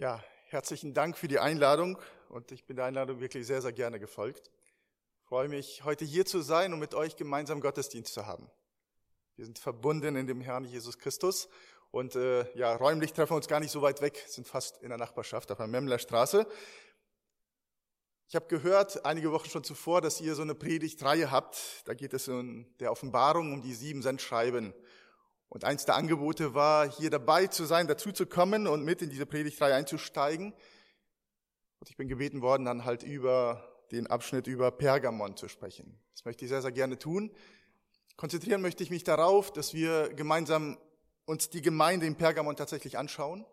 Ja, herzlichen Dank für die Einladung und ich bin der Einladung wirklich sehr, sehr gerne gefolgt. Ich freue mich, heute hier zu sein und mit euch gemeinsam Gottesdienst zu haben. Wir sind verbunden in dem Herrn Jesus Christus und äh, ja, räumlich treffen wir uns gar nicht so weit weg, sind fast in der Nachbarschaft auf der Memler Straße. Ich habe gehört, einige Wochen schon zuvor, dass ihr so eine Predigtreihe habt. Da geht es in der Offenbarung um die sieben Sendschreiben. Und eins der Angebote war, hier dabei zu sein, dazu zu kommen und mit in diese Predigtreihe einzusteigen. Und ich bin gebeten worden, dann halt über den Abschnitt über Pergamon zu sprechen. Das möchte ich sehr, sehr gerne tun. Konzentrieren möchte ich mich darauf, dass wir gemeinsam uns die Gemeinde in Pergamon tatsächlich anschauen.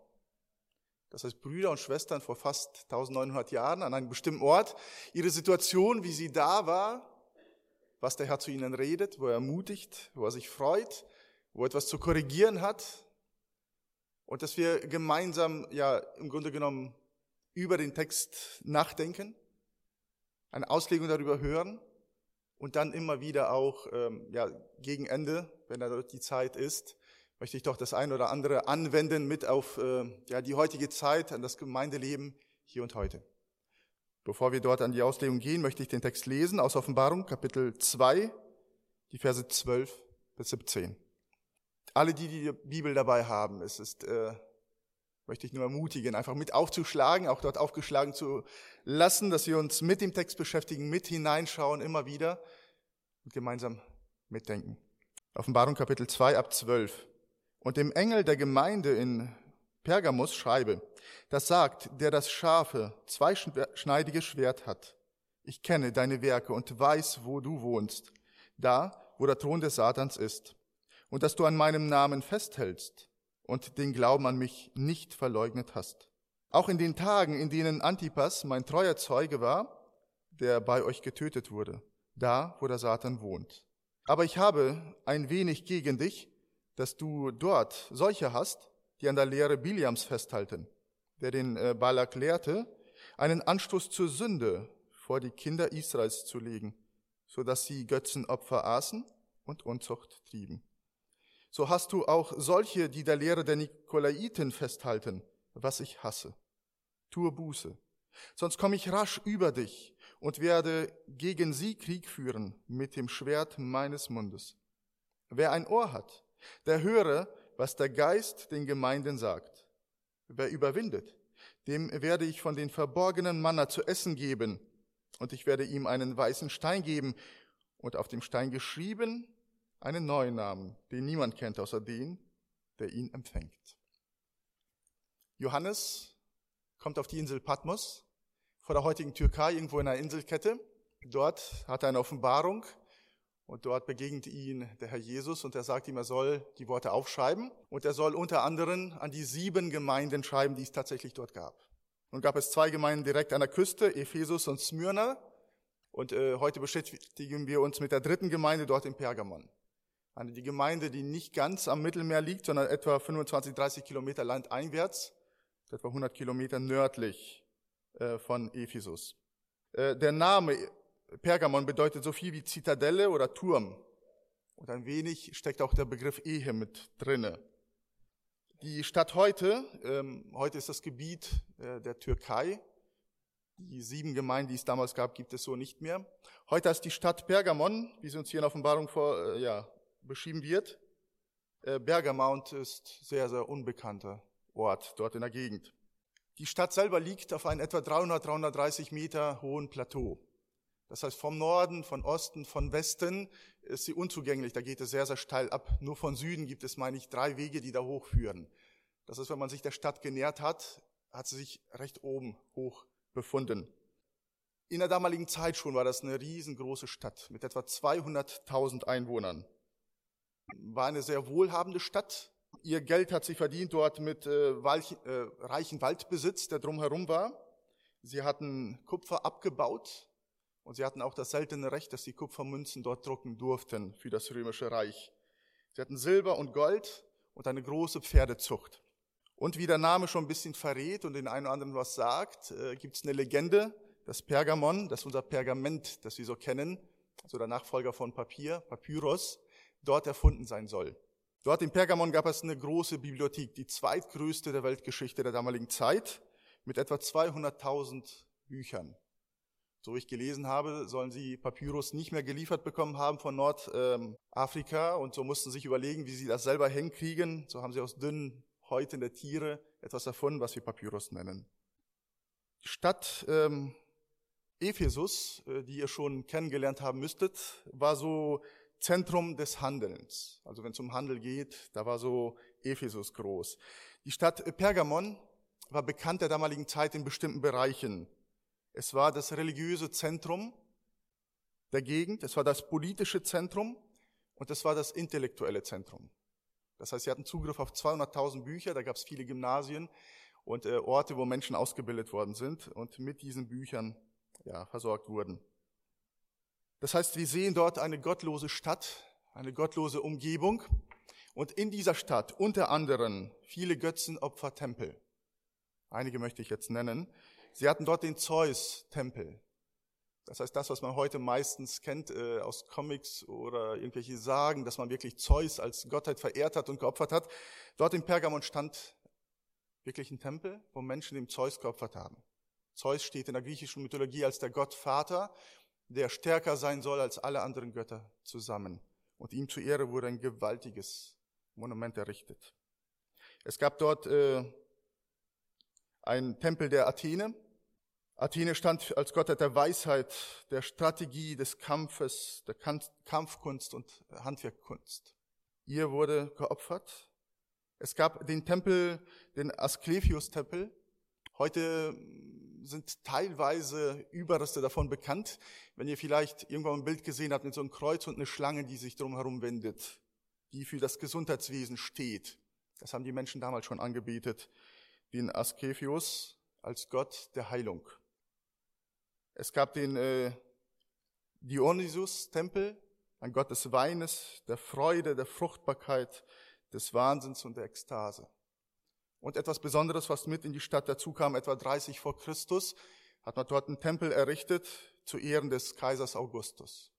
Das heißt, Brüder und Schwestern vor fast 1900 Jahren an einem bestimmten Ort, ihre Situation, wie sie da war, was der Herr zu ihnen redet, wo er ermutigt, wo er sich freut, wo etwas zu korrigieren hat und dass wir gemeinsam ja im Grunde genommen über den Text nachdenken, eine Auslegung darüber hören und dann immer wieder auch ähm, ja gegen Ende, wenn da die Zeit ist, möchte ich doch das ein oder andere anwenden mit auf äh, ja die heutige Zeit, an das Gemeindeleben hier und heute. Bevor wir dort an die Auslegung gehen, möchte ich den Text lesen aus Offenbarung Kapitel 2, die Verse 12 bis 17 alle, die die Bibel dabei haben, es ist, äh, möchte ich nur ermutigen, einfach mit aufzuschlagen, auch dort aufgeschlagen zu lassen, dass wir uns mit dem Text beschäftigen, mit hineinschauen, immer wieder und gemeinsam mitdenken. Offenbarung Kapitel 2 ab 12. Und dem Engel der Gemeinde in Pergamus schreibe, das sagt, der das scharfe, zweischneidige Schwert hat. Ich kenne deine Werke und weiß, wo du wohnst, da, wo der Thron des Satans ist und dass du an meinem Namen festhältst und den Glauben an mich nicht verleugnet hast. Auch in den Tagen, in denen Antipas mein treuer Zeuge war, der bei euch getötet wurde, da, wo der Satan wohnt. Aber ich habe ein wenig gegen dich, dass du dort solche hast, die an der Lehre Biliams festhalten, der den äh, Balak lehrte, einen Anstoß zur Sünde vor die Kinder Israels zu legen, so dass sie Götzenopfer aßen und Unzucht trieben so hast du auch solche, die der Lehre der Nikolaiten festhalten, was ich hasse. Tue Buße, sonst komme ich rasch über dich und werde gegen sie Krieg führen mit dem Schwert meines Mundes. Wer ein Ohr hat, der höre, was der Geist den Gemeinden sagt. Wer überwindet, dem werde ich von den verborgenen Manna zu essen geben, und ich werde ihm einen weißen Stein geben, und auf dem Stein geschrieben einen neuen Namen, den niemand kennt außer den, der ihn empfängt. Johannes kommt auf die Insel Patmos vor der heutigen Türkei, irgendwo in einer Inselkette. Dort hat er eine Offenbarung und dort begegnet ihn der Herr Jesus und er sagt ihm, er soll die Worte aufschreiben und er soll unter anderem an die sieben Gemeinden schreiben, die es tatsächlich dort gab. Nun gab es zwei Gemeinden direkt an der Küste, Ephesus und Smyrna. Und äh, heute beschäftigen wir uns mit der dritten Gemeinde dort in Pergamon. Eine die Gemeinde, die nicht ganz am Mittelmeer liegt, sondern etwa 25, 30 Kilometer landeinwärts, etwa 100 Kilometer nördlich äh, von Ephesus. Äh, der Name Pergamon bedeutet so viel wie Zitadelle oder Turm. Und ein wenig steckt auch der Begriff Ehe mit drinne. Die Stadt heute, ähm, heute ist das Gebiet äh, der Türkei. Die sieben Gemeinden, die es damals gab, gibt es so nicht mehr. Heute ist die Stadt Pergamon, wie sie uns hier in Offenbarung vor, ja, beschrieben wird. Äh, Bergamount ist sehr, sehr unbekannter Ort dort in der Gegend. Die Stadt selber liegt auf einem etwa 300, 330 Meter hohen Plateau. Das heißt, vom Norden, von Osten, von Westen ist sie unzugänglich. Da geht es sehr, sehr steil ab. Nur von Süden gibt es, meine ich, drei Wege, die da hochführen. Das heißt, wenn man sich der Stadt genähert hat, hat sie sich recht oben hoch befunden. In der damaligen Zeit schon war das eine riesengroße Stadt mit etwa 200.000 Einwohnern war eine sehr wohlhabende Stadt. Ihr Geld hat sie verdient dort mit äh, Walch, äh, reichen Waldbesitz, der drumherum war. Sie hatten Kupfer abgebaut und sie hatten auch das seltene Recht, dass sie Kupfermünzen dort drucken durften für das römische Reich. Sie hatten Silber und Gold und eine große Pferdezucht. Und wie der Name schon ein bisschen verrät und den einen oder anderen was sagt, äh, gibt es eine Legende, das Pergamon, das ist unser Pergament, das wir so kennen, also der Nachfolger von Papier, Papyrus, dort erfunden sein soll. Dort in Pergamon gab es eine große Bibliothek, die zweitgrößte der Weltgeschichte der damaligen Zeit. mit etwa 200.000 Büchern. So wie ich gelesen habe, sollen sie Papyrus nicht mehr geliefert bekommen haben von Nordafrika und so mussten sich überlegen, wie sie das selber hinkriegen. So haben sie aus dünnen Häuten der Tiere etwas erfunden, was wir Papyrus nennen. Die Stadt ähm, Ephesus, äh, die ihr schon kennengelernt haben müsstet, war so Zentrum des Handelns. Also wenn es um Handel geht, da war so Ephesus groß. Die Stadt Pergamon war bekannt der damaligen Zeit in bestimmten Bereichen. Es war das religiöse Zentrum der Gegend, es war das politische Zentrum und es war das intellektuelle Zentrum. Das heißt, sie hatten Zugriff auf 200.000 Bücher, da gab es viele Gymnasien und äh, Orte, wo Menschen ausgebildet worden sind und mit diesen Büchern ja, versorgt wurden. Das heißt, wir sehen dort eine gottlose Stadt, eine gottlose Umgebung und in dieser Stadt unter anderem viele Götzenopfertempel. Einige möchte ich jetzt nennen. Sie hatten dort den Zeus-Tempel. Das heißt, das, was man heute meistens kennt äh, aus Comics oder irgendwelche Sagen, dass man wirklich Zeus als Gottheit verehrt hat und geopfert hat. Dort in Pergamon stand wirklich ein Tempel, wo Menschen dem Zeus geopfert haben. Zeus steht in der griechischen Mythologie als der Gott Vater, der stärker sein soll als alle anderen Götter zusammen. Und ihm zu Ehre wurde ein gewaltiges Monument errichtet. Es gab dort äh, einen Tempel der Athene, Athene stand als Gottheit der Weisheit, der Strategie, des Kampfes, der Kampfkunst und Handwerkkunst. Ihr wurde geopfert. Es gab den Tempel, den Asklepios-Tempel. Heute sind teilweise Überreste davon bekannt. Wenn ihr vielleicht irgendwann ein Bild gesehen habt mit so einem Kreuz und eine Schlange, die sich drumherum wendet, die für das Gesundheitswesen steht. Das haben die Menschen damals schon angebetet. Den Asklepios als Gott der Heilung. Es gab den äh, Dionysus-Tempel, ein Gott des Weines, der Freude, der Fruchtbarkeit, des Wahnsinns und der Ekstase. Und etwas Besonderes, was mit in die Stadt dazu kam, etwa 30 vor Christus, hat man dort einen Tempel errichtet zu Ehren des Kaisers Augustus.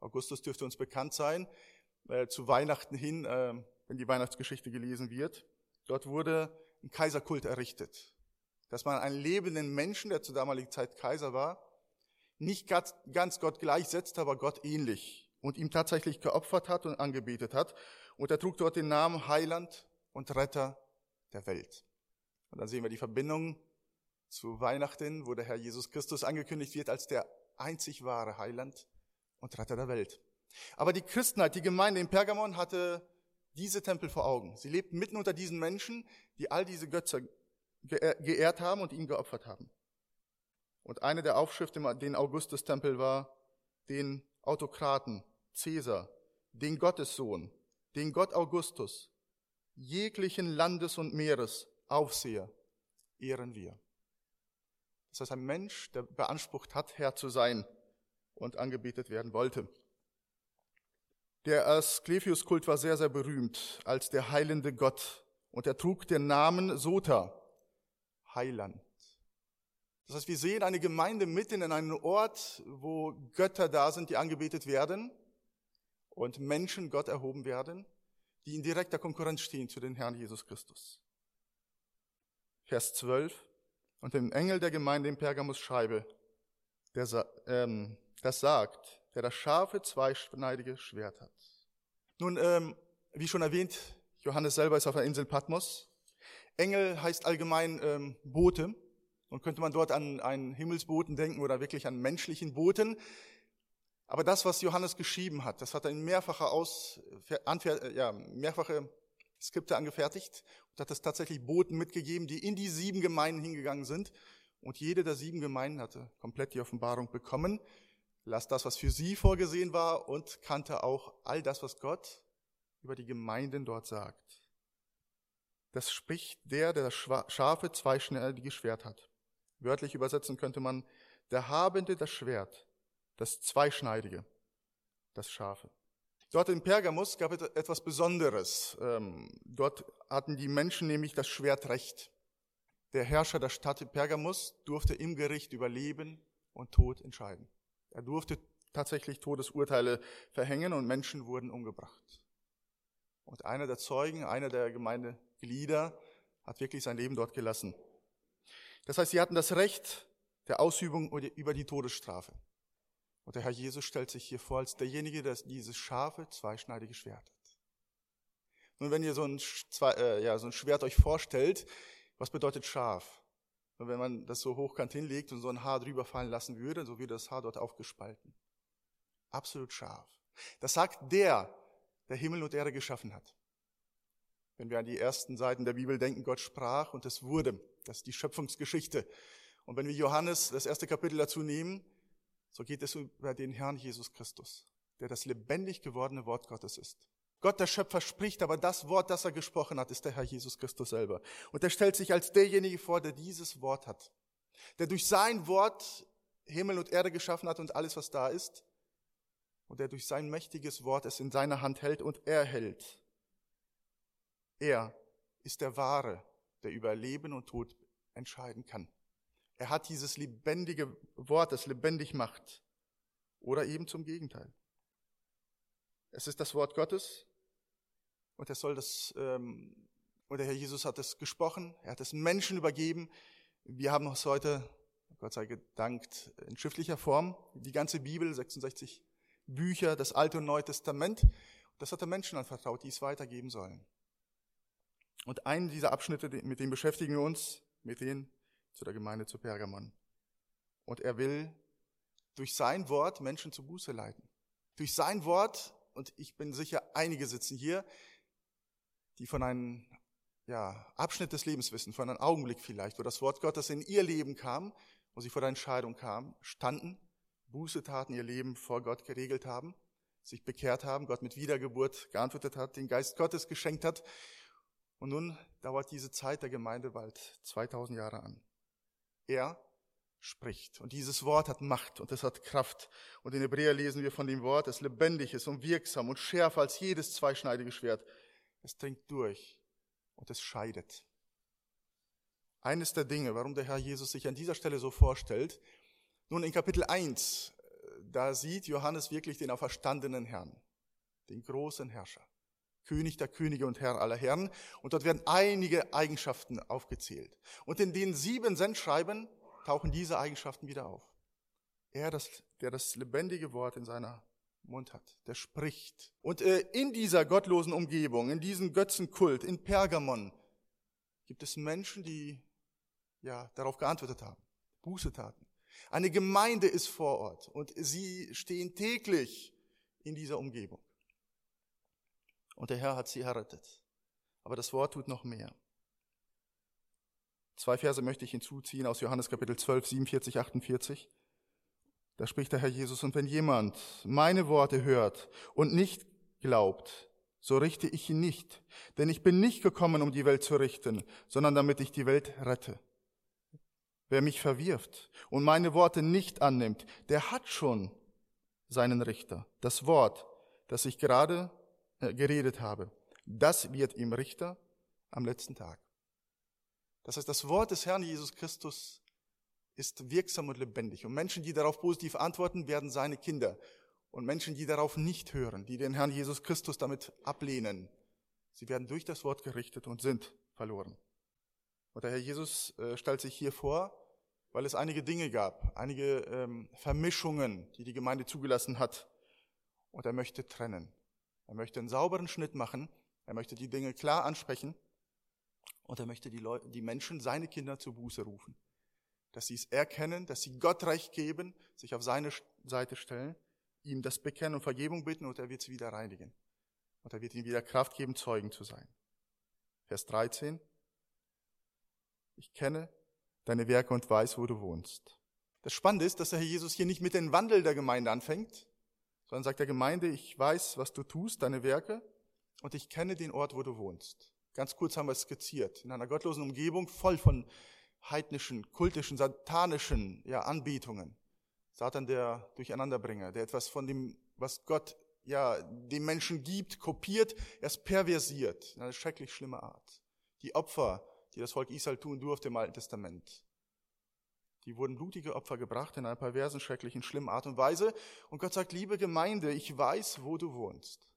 Augustus dürfte uns bekannt sein, äh, zu Weihnachten hin, äh, wenn die Weihnachtsgeschichte gelesen wird. Dort wurde ein Kaiserkult errichtet dass man einen lebenden Menschen, der zur damaligen Zeit Kaiser war, nicht ganz Gott gleichsetzt, aber Gott ähnlich und ihm tatsächlich geopfert hat und angebetet hat. Und er trug dort den Namen Heiland und Retter der Welt. Und dann sehen wir die Verbindung zu Weihnachten, wo der Herr Jesus Christus angekündigt wird als der einzig wahre Heiland und Retter der Welt. Aber die Christenheit, die Gemeinde in Pergamon hatte diese Tempel vor Augen. Sie lebten mitten unter diesen Menschen, die all diese Götter geehrt haben und ihn geopfert haben. Und eine der Aufschriften den Augustustempel war, den Autokraten, Cäsar, den Gottessohn, den Gott Augustus, jeglichen Landes und Meeres, Aufseher, ehren wir. Das heißt, ein Mensch, der beansprucht hat, Herr zu sein und angebetet werden wollte. Der Asklepios-Kult war sehr, sehr berühmt als der heilende Gott und er trug den Namen Sota, Heiland. Das heißt, wir sehen eine Gemeinde mitten in einem Ort, wo Götter da sind, die angebetet werden und Menschen Gott erhoben werden, die in direkter Konkurrenz stehen zu den Herrn Jesus Christus. Vers 12. Und dem Engel der Gemeinde in Pergamus schreibe, der, ähm, das sagt, der das scharfe, zweischneidige Schwert hat. Nun, ähm, wie schon erwähnt, Johannes selber ist auf der Insel Patmos. Engel heißt allgemein ähm, Bote. Und könnte man dort an einen Himmelsboten denken oder wirklich an menschlichen Boten. Aber das, was Johannes geschrieben hat, das hat er in mehrfacher Aus, äh, ja, mehrfache Skripte angefertigt und hat es tatsächlich Boten mitgegeben, die in die sieben Gemeinden hingegangen sind. Und jede der sieben Gemeinden hatte komplett die Offenbarung bekommen, las das, was für sie vorgesehen war und kannte auch all das, was Gott über die Gemeinden dort sagt. Das spricht der, der das scharfe, zweischneidige Schwert hat. Wörtlich übersetzen könnte man, der Habende das Schwert, das Zweischneidige, das Scharfe. Dort in Pergamus gab es etwas Besonderes. Ähm, dort hatten die Menschen nämlich das Schwertrecht. Der Herrscher der Stadt Pergamus durfte im Gericht über Leben und Tod entscheiden. Er durfte tatsächlich Todesurteile verhängen und Menschen wurden umgebracht. Und einer der Zeugen, einer der Gemeinde Glieder, hat wirklich sein Leben dort gelassen. Das heißt, sie hatten das Recht der Ausübung über die Todesstrafe. Und der Herr Jesus stellt sich hier vor als derjenige, der dieses scharfe, zweischneidige Schwert hat. Nun, wenn ihr so ein, äh, ja, so ein Schwert euch vorstellt, was bedeutet scharf? Und wenn man das so hochkant hinlegt und so ein Haar drüber fallen lassen würde, so wird das Haar dort aufgespalten. Absolut scharf. Das sagt der, der Himmel und Erde geschaffen hat. Wenn wir an die ersten Seiten der Bibel denken, Gott sprach und es wurde. Das ist die Schöpfungsgeschichte. Und wenn wir Johannes das erste Kapitel dazu nehmen, so geht es über den Herrn Jesus Christus, der das lebendig gewordene Wort Gottes ist. Gott der Schöpfer spricht, aber das Wort, das er gesprochen hat, ist der Herr Jesus Christus selber. Und er stellt sich als derjenige vor, der dieses Wort hat, der durch sein Wort Himmel und Erde geschaffen hat und alles, was da ist, und der durch sein mächtiges Wort es in seiner Hand hält und erhält. Er ist der Wahre, der über Leben und Tod entscheiden kann. Er hat dieses lebendige Wort, das lebendig macht. Oder eben zum Gegenteil. Es ist das Wort Gottes und er soll das, ähm, und der Herr Jesus hat es gesprochen, er hat es Menschen übergeben. Wir haben es heute, Gott sei Dank, in schriftlicher Form, die ganze Bibel, 66 Bücher, das Alte und Neue Testament. Das hat er Menschen anvertraut, die es weitergeben sollen. Und einen dieser Abschnitte, mit denen beschäftigen wir uns, mit denen zu der Gemeinde zu Pergamon. Und er will durch sein Wort Menschen zu Buße leiten. Durch sein Wort, und ich bin sicher, einige sitzen hier, die von einem ja, Abschnitt des Lebens wissen, von einem Augenblick vielleicht, wo das Wort Gottes in ihr Leben kam, wo sie vor der Entscheidung kamen, standen, Buße taten, ihr Leben vor Gott geregelt haben, sich bekehrt haben, Gott mit Wiedergeburt geantwortet hat, den Geist Gottes geschenkt hat. Und nun dauert diese Zeit der Gemeinde bald 2000 Jahre an. Er spricht. Und dieses Wort hat Macht und es hat Kraft. Und in Hebräer lesen wir von dem Wort, das lebendig ist und wirksam und schärfer als jedes zweischneidige Schwert. Es dringt durch und es scheidet. Eines der Dinge, warum der Herr Jesus sich an dieser Stelle so vorstellt, nun in Kapitel 1, da sieht Johannes wirklich den auferstandenen Herrn, den großen Herrscher, König der Könige und Herr aller Herren. Und dort werden einige Eigenschaften aufgezählt. Und in den sieben Sendschreiben tauchen diese Eigenschaften wieder auf. Er, das, der das lebendige Wort in seiner Mund hat, der spricht. Und äh, in dieser gottlosen Umgebung, in diesem Götzenkult, in Pergamon, gibt es Menschen, die ja darauf geantwortet haben, Buße taten. Eine Gemeinde ist vor Ort und sie stehen täglich in dieser Umgebung. Und der Herr hat sie errettet. Aber das Wort tut noch mehr. Zwei Verse möchte ich hinzuziehen aus Johannes Kapitel 12, 47, 48. Da spricht der Herr Jesus, und wenn jemand meine Worte hört und nicht glaubt, so richte ich ihn nicht, denn ich bin nicht gekommen, um die Welt zu richten, sondern damit ich die Welt rette. Wer mich verwirft und meine Worte nicht annimmt, der hat schon seinen Richter. Das Wort, das ich gerade geredet habe, das wird ihm Richter am letzten Tag. Das heißt, das Wort des Herrn Jesus Christus ist wirksam und lebendig. Und Menschen, die darauf positiv antworten, werden seine Kinder. Und Menschen, die darauf nicht hören, die den Herrn Jesus Christus damit ablehnen, sie werden durch das Wort gerichtet und sind verloren. Und der Herr Jesus äh, stellt sich hier vor, weil es einige Dinge gab, einige ähm, Vermischungen, die die Gemeinde zugelassen hat. Und er möchte trennen. Er möchte einen sauberen Schnitt machen. Er möchte die Dinge klar ansprechen. Und er möchte die, Leute, die Menschen, seine Kinder zur Buße rufen dass sie es erkennen, dass sie Gott Recht geben, sich auf seine Seite stellen, ihm das bekennen und Vergebung bitten und er wird sie wieder reinigen. Und er wird ihnen wieder Kraft geben, Zeugen zu sein. Vers 13. Ich kenne deine Werke und weiß, wo du wohnst. Das Spannende ist, dass der Herr Jesus hier nicht mit dem Wandel der Gemeinde anfängt, sondern sagt der Gemeinde, ich weiß, was du tust, deine Werke, und ich kenne den Ort, wo du wohnst. Ganz kurz haben wir es skizziert. In einer gottlosen Umgebung, voll von heidnischen, kultischen, satanischen ja, Anbetungen. Satan der Durcheinanderbringer, der etwas von dem, was Gott ja dem Menschen gibt, kopiert, erst perversiert, in eine schrecklich schlimme Art. Die Opfer, die das Volk Israel tun durfte im Alten Testament, die wurden blutige Opfer gebracht in einer perversen, schrecklichen, schlimmen Art und Weise. Und Gott sagt, liebe Gemeinde, ich weiß, wo du wohnst.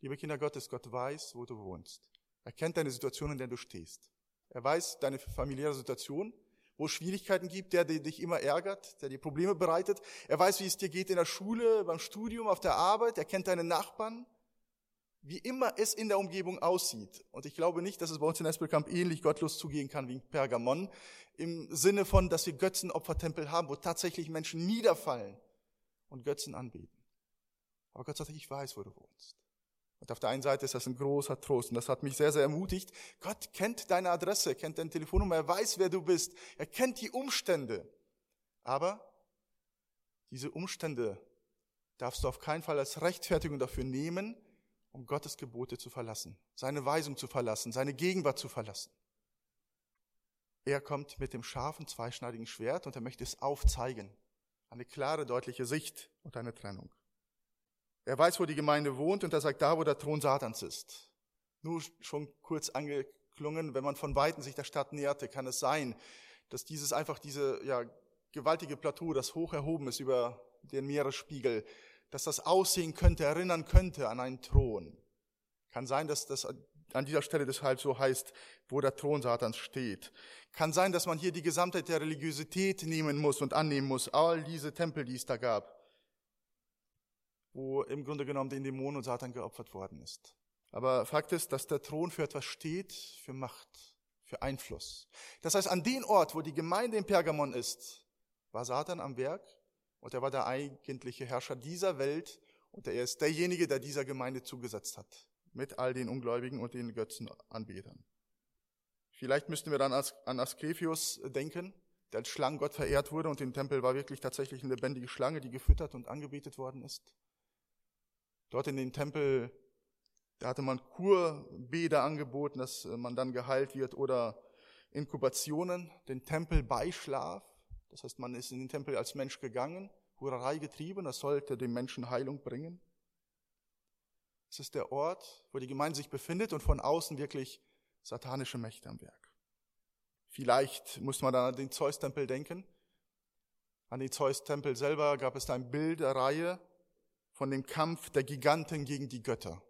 Liebe Kinder Gottes, Gott weiß, wo du wohnst. Er kennt deine Situation, in der du stehst. Er weiß deine familiäre Situation, wo es Schwierigkeiten gibt, der, dich immer ärgert, der dir Probleme bereitet. Er weiß, wie es dir geht in der Schule, beim Studium, auf der Arbeit. Er kennt deine Nachbarn. Wie immer es in der Umgebung aussieht. Und ich glaube nicht, dass es bei uns in Espelkamp ähnlich gottlos zugehen kann wie in Pergamon. Im Sinne von, dass wir Götzenopfertempel haben, wo tatsächlich Menschen niederfallen und Götzen anbeten. Aber Gott sagt, ich weiß, wo du wohnst. Und auf der einen Seite ist das ein großer Trost und das hat mich sehr, sehr ermutigt. Gott kennt deine Adresse, kennt deine Telefonnummer, er weiß, wer du bist, er kennt die Umstände. Aber diese Umstände darfst du auf keinen Fall als Rechtfertigung dafür nehmen, um Gottes Gebote zu verlassen, seine Weisung zu verlassen, seine Gegenwart zu verlassen. Er kommt mit dem scharfen, zweischneidigen Schwert und er möchte es aufzeigen. Eine klare, deutliche Sicht und eine Trennung. Er weiß, wo die Gemeinde wohnt und er sagt, da, wo der Thron Satans ist. Nur schon kurz angeklungen, wenn man von Weitem sich der Stadt näherte, kann es sein, dass dieses einfach diese ja, gewaltige Plateau, das hoch erhoben ist über den Meeresspiegel, dass das aussehen könnte, erinnern könnte an einen Thron. Kann sein, dass das an dieser Stelle deshalb so heißt, wo der Thron Satans steht. Kann sein, dass man hier die Gesamtheit der Religiosität nehmen muss und annehmen muss, all diese Tempel, die es da gab wo im Grunde genommen den Dämonen und Satan geopfert worden ist. Aber Fakt ist, dass der Thron für etwas steht, für Macht, für Einfluss. Das heißt, an den Ort, wo die Gemeinde in Pergamon ist, war Satan am Werk und er war der eigentliche Herrscher dieser Welt und er ist derjenige, der dieser Gemeinde zugesetzt hat, mit all den Ungläubigen und den Götzenanbetern. Vielleicht müssten wir dann an Asklepios denken, der als Schlangengott verehrt wurde und im Tempel war wirklich tatsächlich eine lebendige Schlange, die gefüttert und angebetet worden ist. Dort in dem Tempel, da hatte man Kurbäder angeboten, dass man dann geheilt wird oder Inkubationen, den Tempelbeischlaf. Das heißt, man ist in den Tempel als Mensch gegangen, Hurerei getrieben, das sollte dem Menschen Heilung bringen. Es ist der Ort, wo die Gemeinde sich befindet und von außen wirklich satanische Mächte am Werk. Vielleicht muss man dann an den Zeus-Tempel denken. An den Zeus-Tempel selber gab es da ein Bilderreihe, von dem Kampf der Giganten gegen die Götter.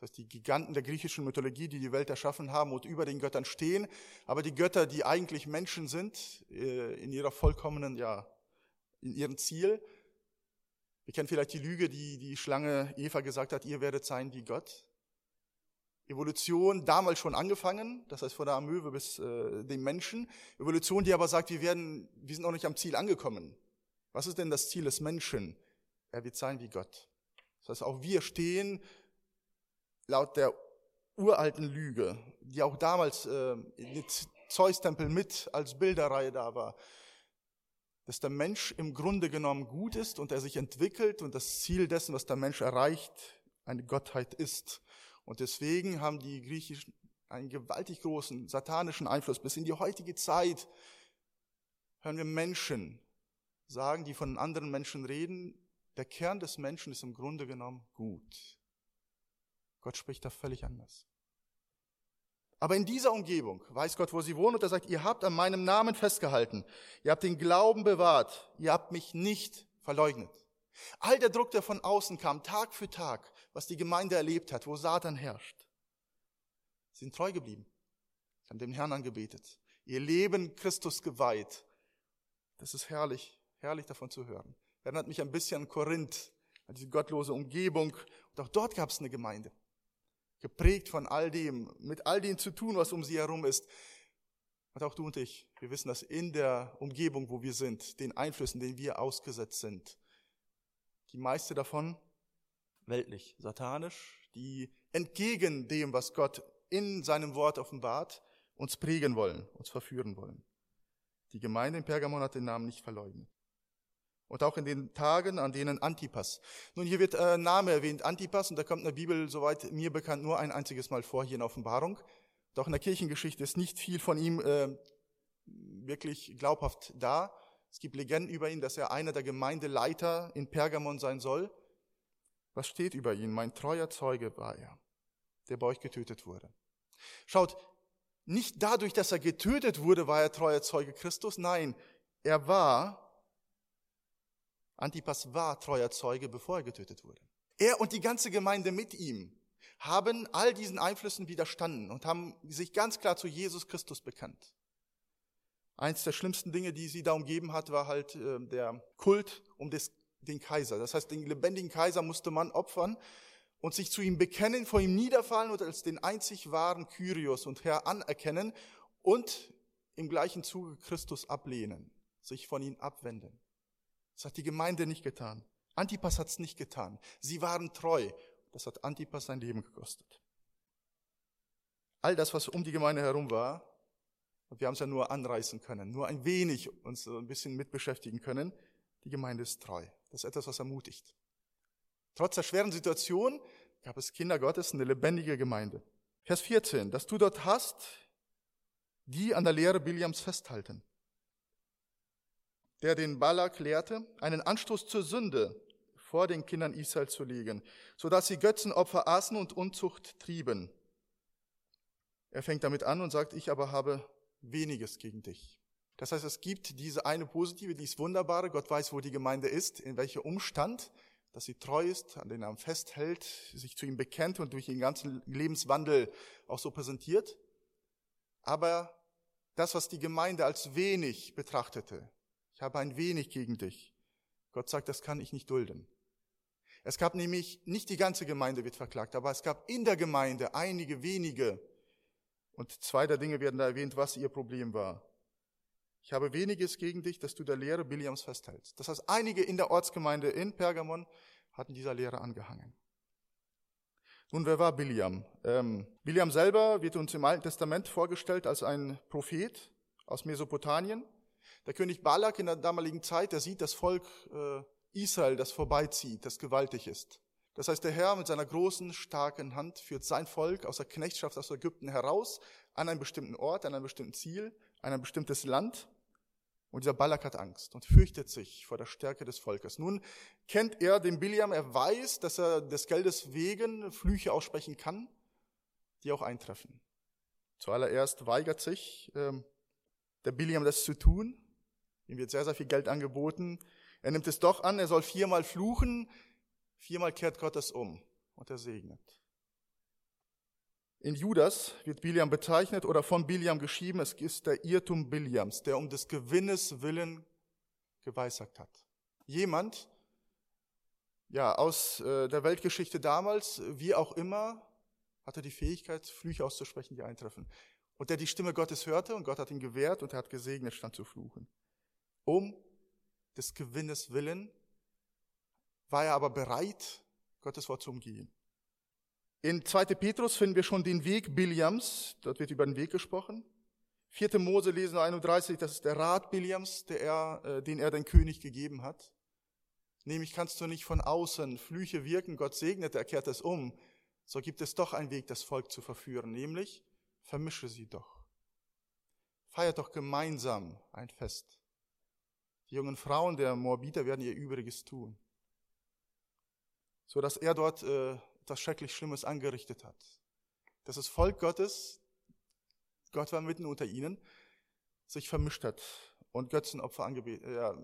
Das heißt, die Giganten der griechischen Mythologie, die die Welt erschaffen haben und über den Göttern stehen, aber die Götter, die eigentlich Menschen sind, äh, in ihrer vollkommenen, ja, in ihrem Ziel. Wir kennen vielleicht die Lüge, die die Schlange Eva gesagt hat, ihr werdet sein wie Gott. Evolution damals schon angefangen, das heißt von der Amöwe bis äh, dem Menschen. Evolution, die aber sagt, wir werden, wir sind noch nicht am Ziel angekommen. Was ist denn das Ziel des Menschen? Er wird sein wie Gott. Das heißt, auch wir stehen laut der uralten Lüge, die auch damals äh, in Zeus-Tempel mit als Bilderreihe da war, dass der Mensch im Grunde genommen gut ist und er sich entwickelt und das Ziel dessen, was der Mensch erreicht, eine Gottheit ist. Und deswegen haben die Griechischen einen gewaltig großen satanischen Einfluss. Bis in die heutige Zeit hören wir Menschen sagen, die von anderen Menschen reden, der Kern des Menschen ist im Grunde genommen gut. Gott spricht da völlig anders. Aber in dieser Umgebung weiß Gott, wo sie wohnen, und er sagt, ihr habt an meinem Namen festgehalten, ihr habt den Glauben bewahrt, ihr habt mich nicht verleugnet. All der Druck, der von außen kam, Tag für Tag, was die Gemeinde erlebt hat, wo Satan herrscht, sie sind treu geblieben, haben dem Herrn angebetet, ihr Leben Christus geweiht. Das ist herrlich, herrlich davon zu hören. Erinnert mich ein bisschen an Korinth, an diese gottlose Umgebung. Und auch dort gab es eine Gemeinde. Geprägt von all dem, mit all dem zu tun, was um sie herum ist. Und auch du und ich, wir wissen, dass in der Umgebung, wo wir sind, den Einflüssen, denen wir ausgesetzt sind, die meiste davon weltlich, satanisch, die entgegen dem, was Gott in seinem Wort offenbart, uns prägen wollen, uns verführen wollen. Die Gemeinde in Pergamon hat den Namen nicht verleugnet. Und auch in den Tagen, an denen Antipas. Nun, hier wird äh, Name erwähnt, Antipas, und da kommt in der Bibel, soweit mir bekannt, nur ein einziges Mal vor, hier in Offenbarung. Doch in der Kirchengeschichte ist nicht viel von ihm äh, wirklich glaubhaft da. Es gibt Legenden über ihn, dass er einer der Gemeindeleiter in Pergamon sein soll. Was steht über ihn? Mein treuer Zeuge war er, der bei euch getötet wurde. Schaut, nicht dadurch, dass er getötet wurde, war er treuer Zeuge Christus. Nein, er war Antipas war treuer Zeuge, bevor er getötet wurde. Er und die ganze Gemeinde mit ihm haben all diesen Einflüssen widerstanden und haben sich ganz klar zu Jesus Christus bekannt. Eins der schlimmsten Dinge, die sie da umgeben hat, war halt äh, der Kult um des, den Kaiser. Das heißt, den lebendigen Kaiser musste man opfern und sich zu ihm bekennen, vor ihm niederfallen und als den einzig wahren Kyrios und Herr anerkennen und im gleichen Zuge Christus ablehnen, sich von ihm abwenden. Das hat die Gemeinde nicht getan. Antipas hat es nicht getan. Sie waren treu. Das hat Antipas sein Leben gekostet. All das, was um die Gemeinde herum war, und wir haben es ja nur anreißen können, nur ein wenig uns ein bisschen mit beschäftigen können, die Gemeinde ist treu. Das ist etwas, was ermutigt. Trotz der schweren Situation gab es Kinder Gottes, eine lebendige Gemeinde. Vers 14, dass du dort hast, die an der Lehre Biliams festhalten, der den Balak lehrte, einen Anstoß zur Sünde vor den Kindern Israel zu legen, so dass sie Götzenopfer aßen und Unzucht trieben. Er fängt damit an und sagt, ich aber habe weniges gegen dich. Das heißt, es gibt diese eine positive, die ist wunderbare. Gott weiß, wo die Gemeinde ist, in welchem Umstand dass sie treu ist, an den er festhält, sich zu ihm bekennt und durch den ganzen Lebenswandel auch so präsentiert. Aber das, was die Gemeinde als wenig betrachtete, ich habe ein wenig gegen dich. Gott sagt, das kann ich nicht dulden. Es gab nämlich, nicht die ganze Gemeinde wird verklagt, aber es gab in der Gemeinde einige wenige. Und zwei der Dinge werden da erwähnt, was ihr Problem war. Ich habe weniges gegen dich, dass du der Lehre Biliams festhältst. Das heißt, einige in der Ortsgemeinde in Pergamon hatten dieser Lehre angehangen. Nun, wer war Biliam? Ähm, Biliam selber wird uns im Alten Testament vorgestellt als ein Prophet aus Mesopotamien. Der König Balak in der damaligen Zeit, der sieht das Volk äh, Israel, das vorbeizieht, das gewaltig ist. Das heißt, der Herr mit seiner großen, starken Hand führt sein Volk aus der Knechtschaft aus Ägypten heraus an einen bestimmten Ort, an ein bestimmtes Ziel, an ein bestimmtes Land. Und dieser Balak hat Angst und fürchtet sich vor der Stärke des Volkes. Nun kennt er den Biliam, er weiß, dass er des Geldes wegen Flüche aussprechen kann, die auch eintreffen. Zuallererst weigert sich ähm, der Biliam das zu tun. Ihm wird sehr, sehr viel Geld angeboten. Er nimmt es doch an, er soll viermal fluchen, viermal kehrt Gott es um und er segnet. In Judas wird Biliam bezeichnet oder von Biliam geschrieben, es ist der Irrtum Biliams, der um des Gewinnes willen geweissagt hat. Jemand, ja, aus äh, der Weltgeschichte damals, wie auch immer, hatte die Fähigkeit, Flüche auszusprechen, die eintreffen. Und der die Stimme Gottes hörte und Gott hat ihn gewehrt und er hat gesegnet, stand zu fluchen. Um des Gewinnes willen war er aber bereit, Gottes Wort zu umgehen. In 2. Petrus finden wir schon den Weg Biliams, dort wird über den Weg gesprochen. 4. Mose lesen 31, das ist der Rat Biliams, der er, äh, den er den König gegeben hat. Nämlich kannst du nicht von außen Flüche wirken, Gott segnet, er kehrt es um. So gibt es doch einen Weg, das Volk zu verführen, nämlich vermische sie doch. Feiert doch gemeinsam ein Fest. Die jungen Frauen der Moabiter werden ihr Übriges tun. So dass er dort äh, schrecklich Schlimmes angerichtet hat. Dass das Volk Gottes, Gott war mitten unter ihnen, sich vermischt hat und Götzenopfer angebetet, äh,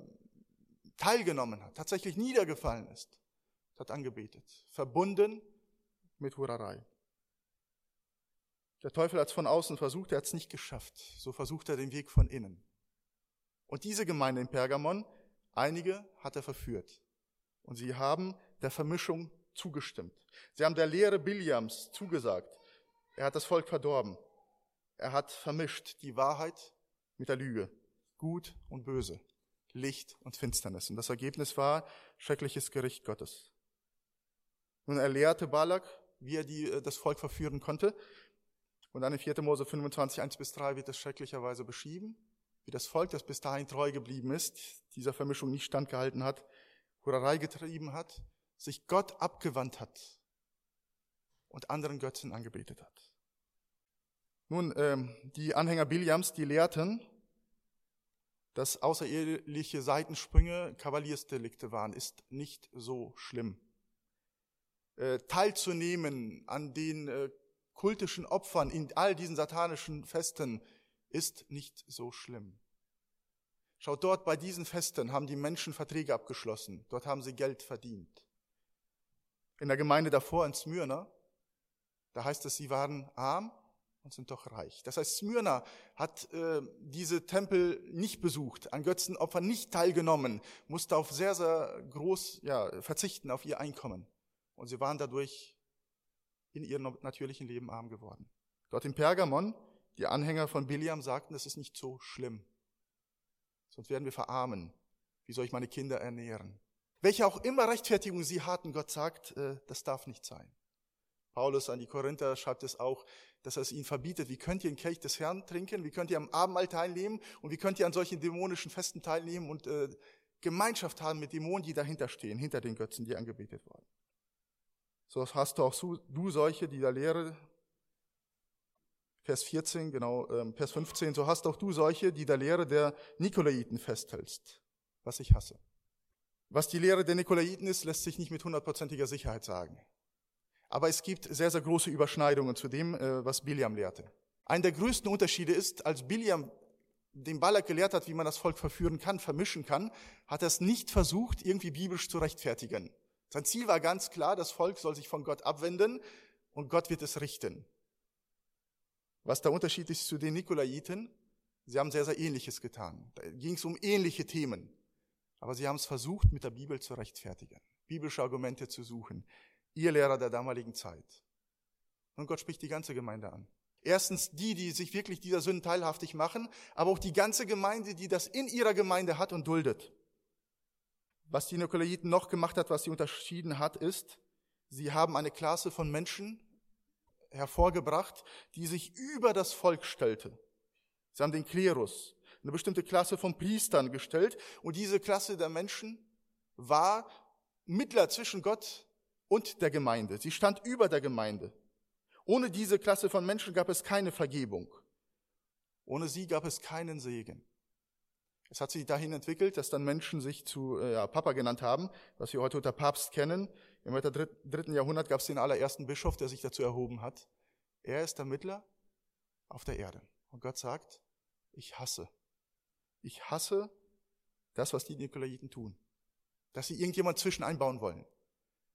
teilgenommen hat, tatsächlich niedergefallen ist, hat angebetet, verbunden mit Hurerei. Der Teufel hat es von außen versucht, er hat es nicht geschafft. So versucht er den Weg von innen. Und diese Gemeinde in Pergamon, einige hat er verführt. Und sie haben der Vermischung zugestimmt. Sie haben der Lehre Biliams zugesagt. Er hat das Volk verdorben. Er hat vermischt die Wahrheit mit der Lüge, Gut und Böse, Licht und Finsternis. Und das Ergebnis war schreckliches Gericht Gottes. Nun er lehrte Balak, wie er die, äh, das Volk verführen konnte. Und dann in 4. Mose 25, 1 bis 3 wird es schrecklicherweise beschrieben, wie das Volk, das bis dahin treu geblieben ist, dieser Vermischung nicht standgehalten hat, Hurerei getrieben hat sich Gott abgewandt hat und anderen Götzen angebetet hat. Nun, ähm, die Anhänger Biliams, die lehrten, dass außereheliche Seitensprünge Kavaliersdelikte waren, ist nicht so schlimm. Äh, teilzunehmen an den äh, kultischen Opfern in all diesen satanischen Festen ist nicht so schlimm. Schaut dort, bei diesen Festen haben die Menschen Verträge abgeschlossen. Dort haben sie Geld verdient in der Gemeinde davor in Smyrna, da heißt es, sie waren arm und sind doch reich. Das heißt, Smyrna hat äh, diese Tempel nicht besucht, an Götzenopfern nicht teilgenommen, musste auf sehr, sehr groß ja, verzichten auf ihr Einkommen. Und sie waren dadurch in ihrem natürlichen Leben arm geworden. Dort in Pergamon, die Anhänger von Biliam sagten, es ist nicht so schlimm. Sonst werden wir verarmen. Wie soll ich meine Kinder ernähren? Welche auch immer Rechtfertigung sie hatten, Gott sagt, äh, das darf nicht sein. Paulus an die Korinther schreibt es auch, dass er es ihnen verbietet. Wie könnt ihr den Kelch des Herrn trinken? Wie könnt ihr am Abendmahl teilnehmen? Und wie könnt ihr an solchen dämonischen Festen teilnehmen und äh, Gemeinschaft haben mit Dämonen, die dahinter stehen, hinter den Götzen, die angebetet wurden? So hast du auch du solche, die da Lehre, Vers 14, genau, ähm, Vers 15, so hast auch du solche, die der Lehre der Nikolaiten festhältst, was ich hasse. Was die Lehre der Nikolaiten ist, lässt sich nicht mit hundertprozentiger Sicherheit sagen. Aber es gibt sehr, sehr große Überschneidungen zu dem, äh, was Biliam lehrte. Ein der größten Unterschiede ist, als Biliam dem Balak gelehrt hat, wie man das Volk verführen kann, vermischen kann, hat er es nicht versucht, irgendwie biblisch zu rechtfertigen. Sein Ziel war ganz klar, das Volk soll sich von Gott abwenden und Gott wird es richten. Was der Unterschied ist zu den Nikolaiten, sie haben sehr, sehr Ähnliches getan. Da ging es um ähnliche Themen. Aber sie haben es versucht, mit der Bibel zu rechtfertigen, biblische Argumente zu suchen ihr Lehrer der damaligen Zeit. Und Gott spricht die ganze Gemeinde an. Erstens die, die sich wirklich dieser Sünden teilhaftig machen, aber auch die ganze Gemeinde, die das in ihrer Gemeinde hat und duldet. Was die Nikolaiten noch gemacht hat, was sie unterschieden hat, ist, sie haben eine Klasse von Menschen hervorgebracht, die sich über das Volk stellte. Sie haben den Klerus, eine bestimmte Klasse von Priestern gestellt und diese Klasse der Menschen war Mittler zwischen Gott und der Gemeinde. Sie stand über der Gemeinde. Ohne diese Klasse von Menschen gab es keine Vergebung. Ohne sie gab es keinen Segen. Es hat sich dahin entwickelt, dass dann Menschen sich zu äh, ja, Papa genannt haben, was wir heute unter Papst kennen. Im dritten Jahrhundert gab es den allerersten Bischof, der sich dazu erhoben hat. Er ist der Mittler auf der Erde. Und Gott sagt, ich hasse. Ich hasse das, was die Nikolaiten tun. Dass sie irgendjemand zwischen einbauen wollen.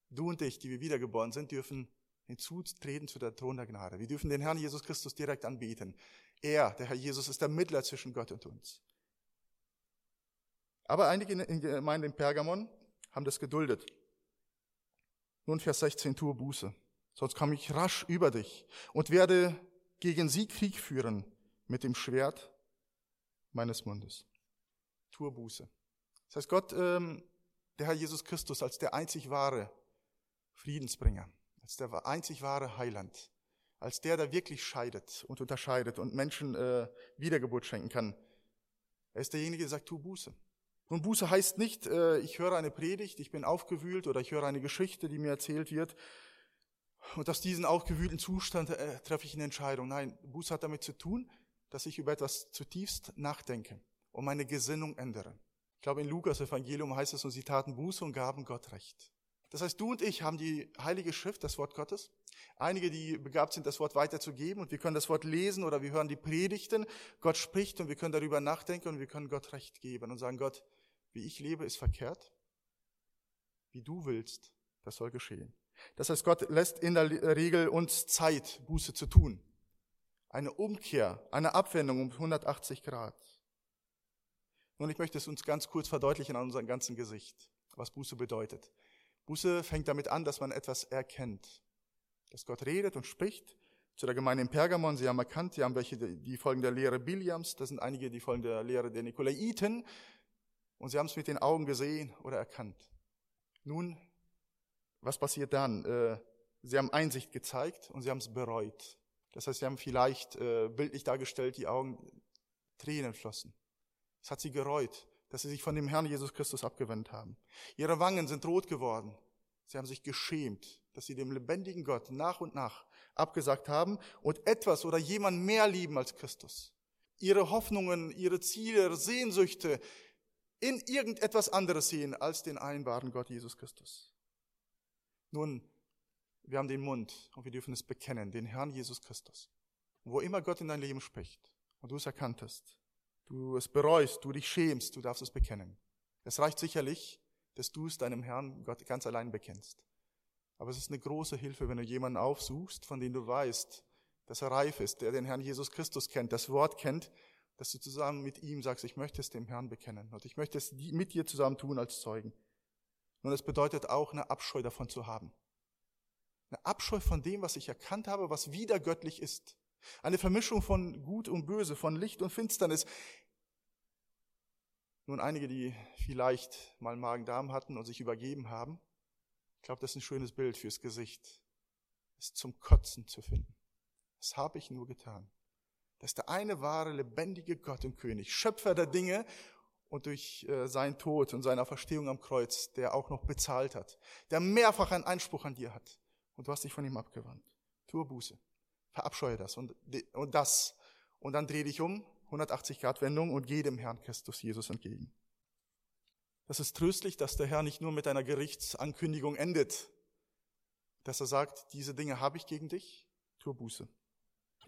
Du und ich, die wir wiedergeboren sind, dürfen hinzutreten zu der Thron der Gnade. Wir dürfen den Herrn Jesus Christus direkt anbeten. Er, der Herr Jesus, ist der Mittler zwischen Gott und uns. Aber einige in der Gemeinde in Pergamon haben das geduldet. Nun Vers 16, tue Buße. Sonst komme ich rasch über dich und werde gegen sie Krieg führen mit dem Schwert meines Mundes. Tue Buße. Das heißt, Gott, ähm, der Herr Jesus Christus als der einzig wahre Friedensbringer, als der einzig wahre Heiland, als der, der wirklich scheidet und unterscheidet und Menschen äh, Wiedergeburt schenken kann. Er ist derjenige, der sagt, tu Buße. Und Buße heißt nicht, äh, ich höre eine Predigt, ich bin aufgewühlt oder ich höre eine Geschichte, die mir erzählt wird. Und aus diesem aufgewühlten Zustand äh, treffe ich eine Entscheidung. Nein, Buße hat damit zu tun, dass ich über etwas zutiefst nachdenke und meine Gesinnung ändere. Ich glaube, in Lukas Evangelium heißt es, und sie taten Buße und gaben Gott Recht. Das heißt, du und ich haben die Heilige Schrift, das Wort Gottes. Einige, die begabt sind, das Wort weiterzugeben und wir können das Wort lesen oder wir hören die Predigten. Gott spricht und wir können darüber nachdenken und wir können Gott Recht geben und sagen, Gott, wie ich lebe, ist verkehrt. Wie du willst, das soll geschehen. Das heißt, Gott lässt in der Regel uns Zeit, Buße zu tun. Eine Umkehr, eine Abwendung um 180 Grad. Nun, ich möchte es uns ganz kurz verdeutlichen an unserem ganzen Gesicht, was Buße bedeutet. Buße fängt damit an, dass man etwas erkennt. Dass Gott redet und spricht. Zu der Gemeinde in Pergamon, sie haben erkannt, sie haben welche, die folgen der Lehre Biliams, das sind einige, die folgen der Lehre der Nikolaiten. Und sie haben es mit den Augen gesehen oder erkannt. Nun, was passiert dann? Äh, sie haben Einsicht gezeigt und sie haben es bereut. Das heißt, sie haben vielleicht äh, bildlich dargestellt, die Augen Tränen flossen. Es hat sie gereut dass sie sich von dem Herrn Jesus Christus abgewendet haben. Ihre Wangen sind rot geworden. Sie haben sich geschämt, dass sie dem lebendigen Gott nach und nach abgesagt haben und etwas oder jemand mehr lieben als Christus. Ihre Hoffnungen, ihre Ziele, ihre Sehnsüchte in irgendetwas anderes sehen als den einen wahren Gott Jesus Christus. Nun, wir haben den Mund und wir dürfen es bekennen, den Herrn Jesus Christus. Und wo immer Gott in dein Leben spricht und du es erkannt hast, du es bereust, du dich schämst, du darfst es bekennen. Es reicht sicherlich, dass du es deinem Herrn Gott ganz allein bekennst. Aber es ist eine große Hilfe, wenn du jemanden aufsuchst, von dem du weißt, dass er reif ist, der den Herrn Jesus Christus kennt, das Wort kennt, dass du zusammen mit ihm sagst, ich möchte es dem Herrn bekennen und ich möchte es mit dir zusammen tun als Zeugen. Und es bedeutet auch, eine Abscheu davon zu haben. Eine Abscheu von dem, was ich erkannt habe, was wieder göttlich ist. Eine Vermischung von Gut und Böse, von Licht und Finsternis. Nun, einige, die vielleicht mal Magen-Darm hatten und sich übergeben haben, ich glaube, das ist ein schönes Bild fürs Gesicht. Es zum Kotzen zu finden. Das habe ich nur getan. Das ist der eine wahre, lebendige Gott und König, Schöpfer der Dinge und durch äh, seinen Tod und seine Verstehung am Kreuz, der auch noch bezahlt hat, der mehrfach einen Einspruch an dir hat und du hast dich von ihm abgewandt. Tue Buße. Verabscheue das und, und das. Und dann dreh dich um, 180 Grad Wendung und geh dem Herrn Christus Jesus entgegen. Das ist tröstlich, dass der Herr nicht nur mit einer Gerichtsankündigung endet, dass er sagt, diese Dinge habe ich gegen dich, tue Buße.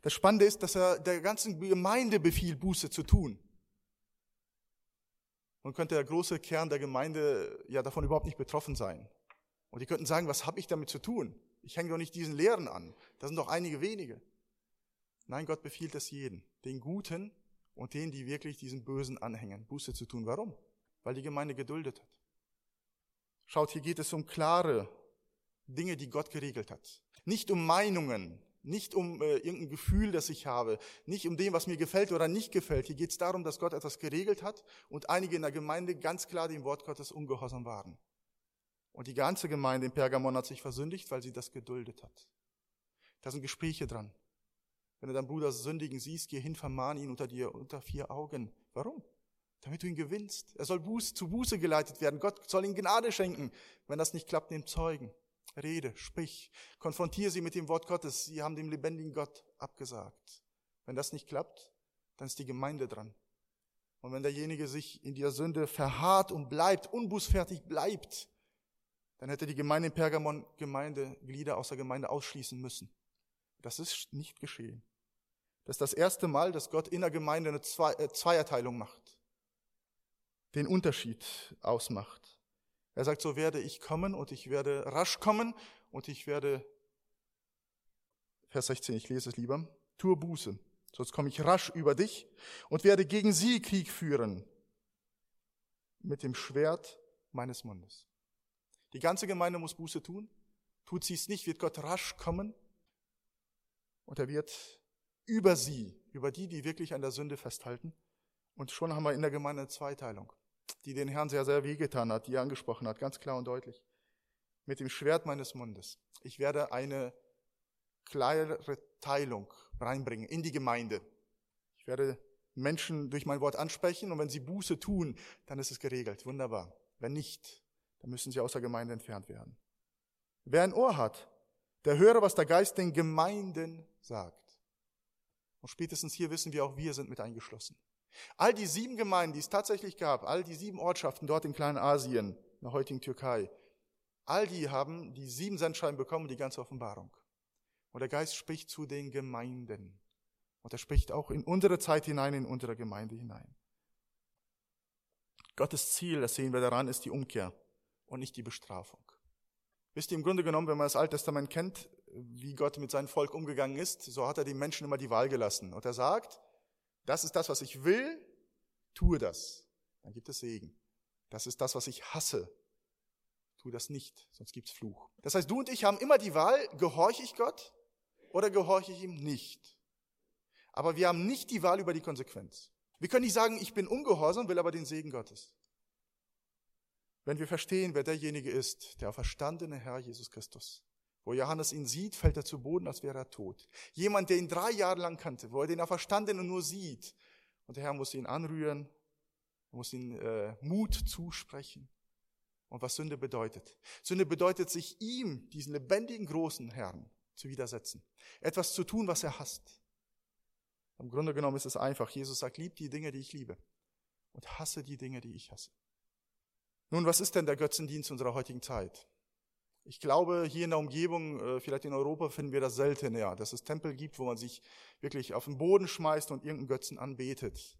Das Spannende ist, dass er der ganzen Gemeinde befiehlt, Buße zu tun. Und könnte der große Kern der Gemeinde ja davon überhaupt nicht betroffen sein. Und die könnten sagen, was habe ich damit zu tun? Ich hänge doch nicht diesen Lehren an. Das sind doch einige wenige. Nein, Gott befiehlt es jeden, den Guten und denen, die wirklich diesen Bösen anhängen, Buße zu tun. Warum? Weil die Gemeinde geduldet hat. Schaut, hier geht es um klare Dinge, die Gott geregelt hat. Nicht um Meinungen, nicht um äh, irgendein Gefühl, das ich habe, nicht um dem, was mir gefällt oder nicht gefällt. Hier geht es darum, dass Gott etwas geregelt hat und einige in der Gemeinde ganz klar dem Wort Gottes ungehorsam waren. Und die ganze Gemeinde in Pergamon hat sich versündigt, weil sie das geduldet hat. Da sind Gespräche dran. Wenn du deinen Bruder sündigen siehst, geh hin, vermahn ihn unter dir unter vier Augen. Warum? Damit du ihn gewinnst. Er soll Buß, zu Buße geleitet werden. Gott soll ihm Gnade schenken. Wenn das nicht klappt, nimm Zeugen. Rede, sprich, konfrontiere sie mit dem Wort Gottes. Sie haben dem lebendigen Gott abgesagt. Wenn das nicht klappt, dann ist die Gemeinde dran. Und wenn derjenige sich in der Sünde verharrt und bleibt, unbußfertig bleibt, dann hätte die Gemeinde in Pergamon Gemeindeglieder aus der Gemeinde ausschließen müssen. Das ist nicht geschehen. Das ist das erste Mal, dass Gott in der Gemeinde eine äh, Zweierteilung macht, den Unterschied ausmacht. Er sagt, so werde ich kommen und ich werde rasch kommen und ich werde, Vers 16, ich lese es lieber, tue Buße, sonst komme ich rasch über dich und werde gegen sie Krieg führen mit dem Schwert meines Mundes. Die ganze Gemeinde muss Buße tun. Tut sie es nicht, wird Gott rasch kommen und er wird über sie, über die, die wirklich an der Sünde festhalten. Und schon haben wir in der Gemeinde eine Zweiteilung die den Herrn sehr, sehr wehgetan hat, die er angesprochen hat, ganz klar und deutlich. Mit dem Schwert meines Mundes. Ich werde eine klare Teilung reinbringen in die Gemeinde. Ich werde Menschen durch mein Wort ansprechen und wenn sie Buße tun, dann ist es geregelt. Wunderbar. Wenn nicht, dann müssen sie aus der Gemeinde entfernt werden. Wer ein Ohr hat, der höre, was der Geist den Gemeinden sagt. Und spätestens hier wissen wir auch, wir sind mit eingeschlossen. All die sieben Gemeinden, die es tatsächlich gab, all die sieben Ortschaften dort in Kleinasien, in der heutigen Türkei, all die haben die sieben Sendscheiben bekommen, die ganze Offenbarung. Und der Geist spricht zu den Gemeinden. Und er spricht auch in unsere Zeit hinein, in unsere Gemeinde hinein. Gottes Ziel, das sehen wir daran, ist die Umkehr und nicht die Bestrafung. Wisst ihr, im Grunde genommen, wenn man das Alte Testament kennt, wie Gott mit seinem Volk umgegangen ist, so hat er den Menschen immer die Wahl gelassen. Und er sagt, das ist das, was ich will, tue das. Dann gibt es Segen. Das ist das, was ich hasse. Tue das nicht, sonst gibt's Fluch. Das heißt, du und ich haben immer die Wahl, gehorche ich Gott oder gehorche ich ihm nicht. Aber wir haben nicht die Wahl über die Konsequenz. Wir können nicht sagen, ich bin ungehorsam, will aber den Segen Gottes. Wenn wir verstehen, wer derjenige ist, der verstandene Herr Jesus Christus, wo Johannes ihn sieht, fällt er zu Boden, als wäre er tot. Jemand, der ihn drei Jahre lang kannte, wo er den Auferstandenen nur sieht. Und der Herr muss ihn anrühren, muss ihm äh, Mut zusprechen. Und was Sünde bedeutet. Sünde bedeutet, sich ihm, diesen lebendigen großen Herrn, zu widersetzen. Etwas zu tun, was er hasst. Im Grunde genommen ist es einfach. Jesus sagt, lieb die Dinge, die ich liebe. Und hasse die Dinge, die ich hasse. Nun, was ist denn der Götzendienst unserer heutigen Zeit? Ich glaube, hier in der Umgebung, äh, vielleicht in Europa, finden wir das selten, ja, dass es Tempel gibt, wo man sich wirklich auf den Boden schmeißt und irgendeinen Götzen anbetet.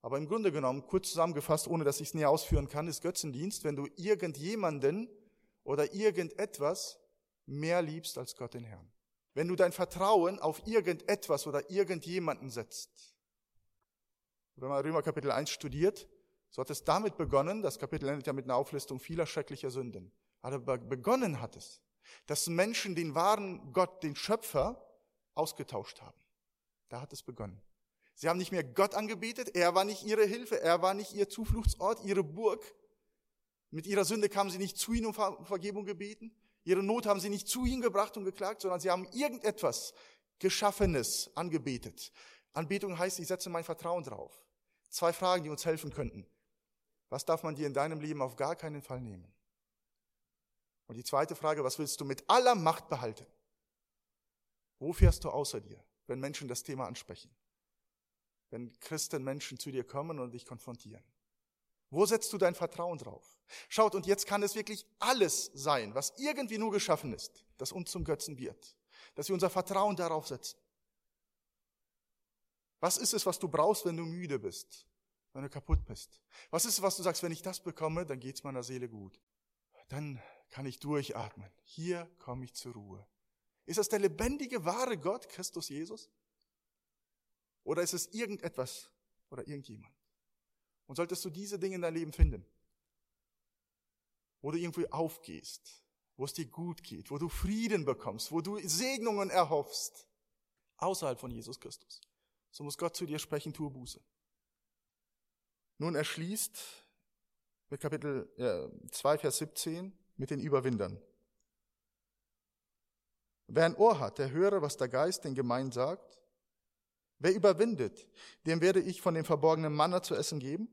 Aber im Grunde genommen, kurz zusammengefasst, ohne dass ich es näher ausführen kann, ist Götzendienst, wenn du irgendjemanden oder irgendetwas mehr liebst als Gott den Herrn. wenn du dein Vertrauen auf irgendetwas oder irgendjemanden setzt. Wenn man Römer Kapitel 1 studiert, so hat es damit begonnen, das Kapitel endet ja mit einer Auflistung vieler schrecklicher Sünden. Aber begonnen hat es, dass Menschen den wahren Gott, den Schöpfer, ausgetauscht haben. Da hat es begonnen. Sie haben nicht mehr Gott angebetet, er war nicht ihre Hilfe, er war nicht ihr Zufluchtsort, ihre Burg. Mit ihrer Sünde kamen sie nicht zu ihm um Vergebung gebeten. Ihre Not haben sie nicht zu ihm gebracht und geklagt, sondern sie haben irgendetwas Geschaffenes angebetet. Anbetung heißt, ich setze mein Vertrauen drauf. Zwei Fragen, die uns helfen könnten. Was darf man dir in deinem Leben auf gar keinen Fall nehmen? Und die zweite Frage, was willst du mit aller Macht behalten? Wo fährst du außer dir, wenn Menschen das Thema ansprechen? Wenn Christen Menschen zu dir kommen und dich konfrontieren? Wo setzt du dein Vertrauen drauf? Schaut, und jetzt kann es wirklich alles sein, was irgendwie nur geschaffen ist, das uns zum Götzen wird, dass wir unser Vertrauen darauf setzen. Was ist es, was du brauchst, wenn du müde bist, wenn du kaputt bist? Was ist es, was du sagst, wenn ich das bekomme, dann geht's meiner Seele gut. Dann kann ich durchatmen. Hier komme ich zur Ruhe. Ist das der lebendige, wahre Gott, Christus Jesus? Oder ist es irgendetwas oder irgendjemand? Und solltest du diese Dinge in deinem Leben finden, wo du irgendwie aufgehst, wo es dir gut geht, wo du Frieden bekommst, wo du Segnungen erhoffst, außerhalb von Jesus Christus, so muss Gott zu dir sprechen, tue Buße. Nun erschließt mit Kapitel äh, 2, Vers 17 mit den Überwindern. Wer ein Ohr hat, der höre, was der Geist den Gemeinden sagt. Wer überwindet, dem werde ich von dem verborgenen Manna zu essen geben.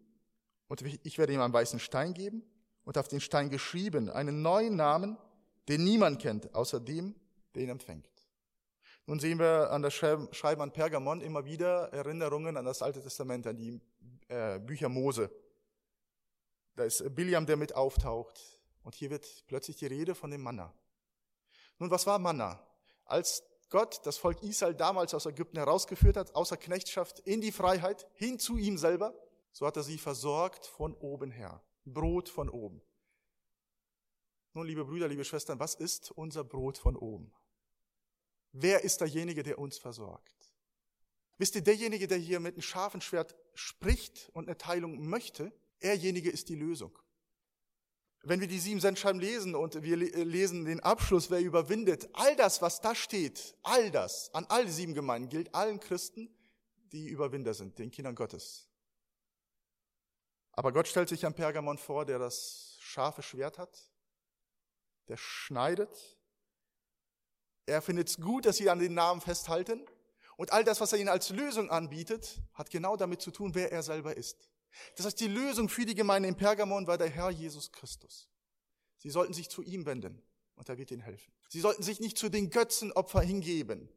Und ich werde ihm einen weißen Stein geben und auf den Stein geschrieben einen neuen Namen, den niemand kennt, außer dem, der ihn empfängt. Nun sehen wir an der Schreiben an Pergamon immer wieder Erinnerungen an das Alte Testament, an die äh, Bücher Mose. Da ist Biliam, der mit auftaucht. Und hier wird plötzlich die Rede von dem Manna. Nun, was war Manna? Als Gott das Volk Israel damals aus Ägypten herausgeführt hat, außer Knechtschaft in die Freiheit, hin zu ihm selber, so hat er sie versorgt von oben her. Brot von oben. Nun, liebe Brüder, liebe Schwestern, was ist unser Brot von oben? Wer ist derjenige, der uns versorgt? Wisst ihr, derjenige, der hier mit einem scharfen Schwert spricht und eine Teilung möchte, erjenige ist die Lösung. Wenn wir die sieben Sendschreiben lesen und wir lesen den Abschluss, wer überwindet, all das, was da steht, all das, an all sieben Gemeinden gilt allen Christen, die Überwinder sind, den Kindern Gottes. Aber Gott stellt sich am Pergamon vor, der das scharfe Schwert hat, der schneidet, er findet es gut, dass sie an den Namen festhalten. Und all das, was er ihnen als Lösung anbietet, hat genau damit zu tun, wer er selber ist. Das heißt, die Lösung für die Gemeinde in Pergamon war der Herr Jesus Christus. Sie sollten sich zu ihm wenden und er wird ihnen helfen. Sie sollten sich nicht zu den Götzenopfer hingeben.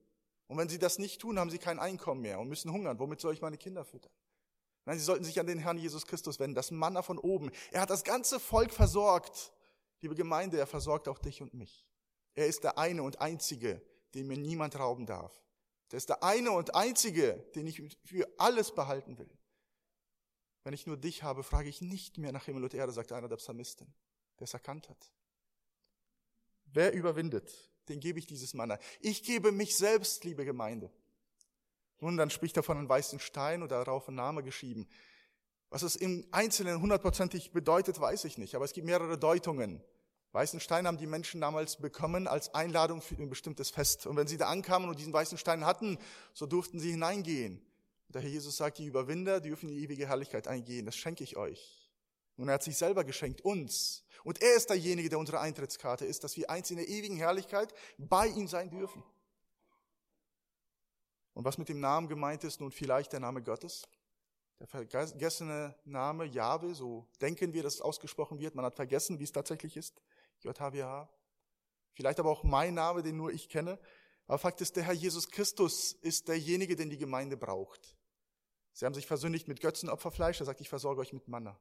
Und wenn sie das nicht tun, haben sie kein Einkommen mehr und müssen hungern. Womit soll ich meine Kinder füttern? Nein, sie sollten sich an den Herrn Jesus Christus wenden, das Manna von oben. Er hat das ganze Volk versorgt. Liebe Gemeinde, er versorgt auch dich und mich. Er ist der eine und einzige, den mir niemand rauben darf. Der ist der eine und einzige, den ich für alles behalten will. Wenn ich nur dich habe, frage ich nicht mehr nach Himmel und Erde, sagt einer der Psalmisten, der es erkannt hat. Wer überwindet, den gebe ich dieses Manna. Ich gebe mich selbst, liebe Gemeinde. Nun, dann spricht er von einem weißen Stein und darauf ein Name geschrieben. Was es im Einzelnen hundertprozentig bedeutet, weiß ich nicht, aber es gibt mehrere Deutungen. Weißen Stein haben die Menschen damals bekommen als Einladung für ein bestimmtes Fest. Und wenn sie da ankamen und diesen weißen Stein hatten, so durften sie hineingehen. Der Herr Jesus sagt, die Überwinder dürfen in die ewige Herrlichkeit eingehen. Das schenke ich euch. Und er hat sich selber geschenkt, uns. Und er ist derjenige, der unsere Eintrittskarte ist, dass wir eins in der ewigen Herrlichkeit bei ihm sein dürfen. Und was mit dem Namen gemeint ist, nun vielleicht der Name Gottes. Der vergessene Name Jahwe, so denken wir, dass es ausgesprochen wird. Man hat vergessen, wie es tatsächlich ist. JHWH. Vielleicht aber auch mein Name, den nur ich kenne. Aber Fakt ist, der Herr Jesus Christus ist derjenige, den die Gemeinde braucht. Sie haben sich versündigt mit Götzenopferfleisch. Er sagt, ich versorge euch mit Manna.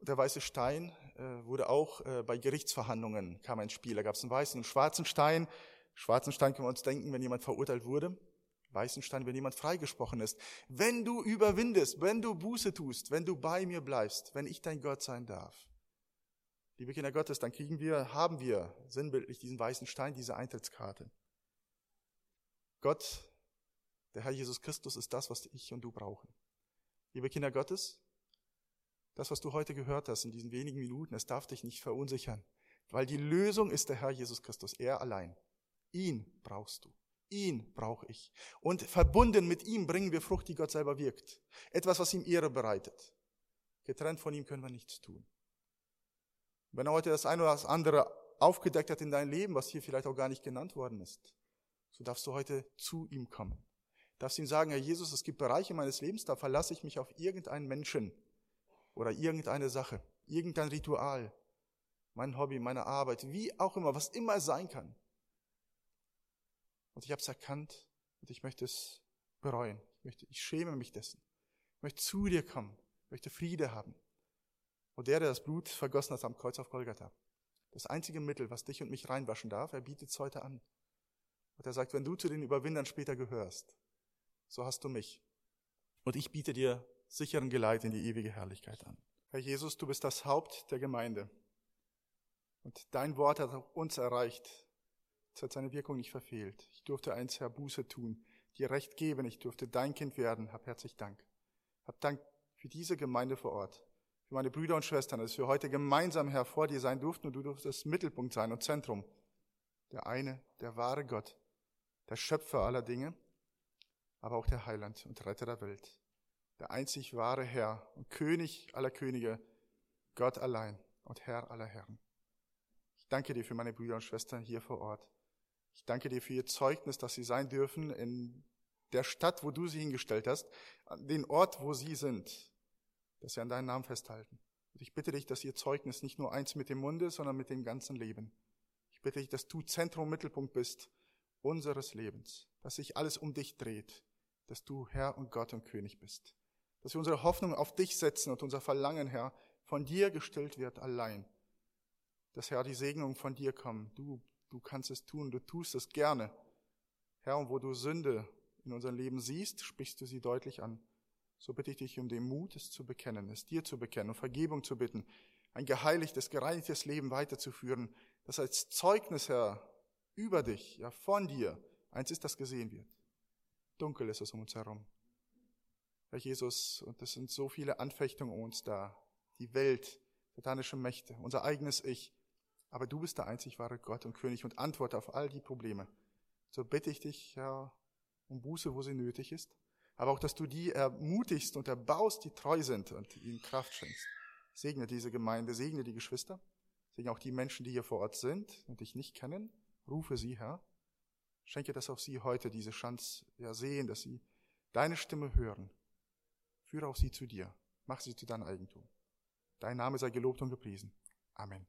Und der weiße Stein äh, wurde auch äh, bei Gerichtsverhandlungen kam ein Spiel. Da gab es einen weißen und schwarzen Stein. Schwarzen Stein können wir uns denken, wenn jemand verurteilt wurde. Weißen Stein, wenn jemand freigesprochen ist. Wenn du überwindest, wenn du Buße tust, wenn du bei mir bleibst, wenn ich dein Gott sein darf, liebe Kinder Gottes, dann kriegen wir, haben wir sinnbildlich diesen weißen Stein, diese Eintrittskarte. Gott, der Herr Jesus Christus, ist das, was ich und du brauchen. Liebe Kinder Gottes, das, was du heute gehört hast in diesen wenigen Minuten, es darf dich nicht verunsichern, weil die Lösung ist der Herr Jesus Christus, er allein. Ihn brauchst du. Ihn brauche ich. Und verbunden mit ihm bringen wir Frucht, die Gott selber wirkt. Etwas, was ihm Ehre bereitet. Getrennt von ihm können wir nichts tun. Wenn er heute das eine oder das andere aufgedeckt hat in dein Leben, was hier vielleicht auch gar nicht genannt worden ist, so darfst du heute zu ihm kommen. Darfst ihm sagen, Herr Jesus, es gibt Bereiche meines Lebens, da verlasse ich mich auf irgendeinen Menschen oder irgendeine Sache, irgendein Ritual, mein Hobby, meine Arbeit, wie auch immer, was immer es sein kann. Und ich habe es erkannt und ich möchte es bereuen. Ich, möchte, ich schäme mich dessen. Ich möchte zu dir kommen. Ich möchte Friede haben. Und der, der das Blut vergossen hat am Kreuz auf Golgatha, das einzige Mittel, was dich und mich reinwaschen darf, er bietet es heute an. Und er sagt, wenn du zu den Überwindern später gehörst, so hast du mich. Und ich biete dir sicheren Geleit in die ewige Herrlichkeit an. Herr Jesus, du bist das Haupt der Gemeinde. Und dein Wort hat uns erreicht. Es hat seine Wirkung nicht verfehlt. Ich durfte eins, Herr, Buße tun, dir Recht geben. Ich durfte dein Kind werden. Hab herzlich Dank. Hab Dank für diese Gemeinde vor Ort, für meine Brüder und Schwestern, dass wir heute gemeinsam, Herr, vor dir sein durften und du durftest Mittelpunkt sein und Zentrum. Der eine, der wahre Gott, der Schöpfer aller Dinge, aber auch der Heiland und Retter der Welt. Der einzig wahre Herr und König aller Könige, Gott allein und Herr aller Herren. Ich danke dir für meine Brüder und Schwestern hier vor Ort. Ich danke dir für ihr Zeugnis, dass sie sein dürfen in der Stadt, wo du sie hingestellt hast, an den Ort, wo sie sind, dass sie an deinen Namen festhalten. Und ich bitte dich, dass ihr Zeugnis nicht nur eins mit dem Munde, sondern mit dem ganzen Leben. Ich bitte dich, dass du Zentrum, Mittelpunkt bist unseres Lebens, dass sich alles um dich dreht, dass du Herr und Gott und König bist, dass wir unsere Hoffnung auf dich setzen und unser Verlangen, Herr, von dir gestillt wird allein. Dass, Herr, die Segnungen von dir kommen. Du Du kannst es tun, du tust es gerne. Herr, und wo du Sünde in unserem Leben siehst, sprichst du sie deutlich an. So bitte ich dich um den Mut, es zu bekennen, es dir zu bekennen und Vergebung zu bitten, ein geheiligtes, gereinigtes Leben weiterzuführen, das als Zeugnis, Herr, über dich, ja von dir, eins ist, das gesehen wird. Dunkel ist es um uns herum. Herr Jesus, und es sind so viele Anfechtungen um uns da. Die Welt, satanische Mächte, unser eigenes Ich, aber du bist der einzig wahre Gott und König und Antwort auf all die Probleme. So bitte ich dich, Herr, um Buße, wo sie nötig ist, aber auch, dass du die ermutigst und erbaust, die treu sind und ihnen Kraft schenkst. Segne diese Gemeinde, segne die Geschwister, segne auch die Menschen, die hier vor Ort sind und dich nicht kennen. Rufe sie, Herr. Schenke, dass auch sie heute diese Chance ja sehen, dass sie deine Stimme hören. Führe auch sie zu dir. Mach sie zu deinem Eigentum. Dein Name sei gelobt und gepriesen. Amen.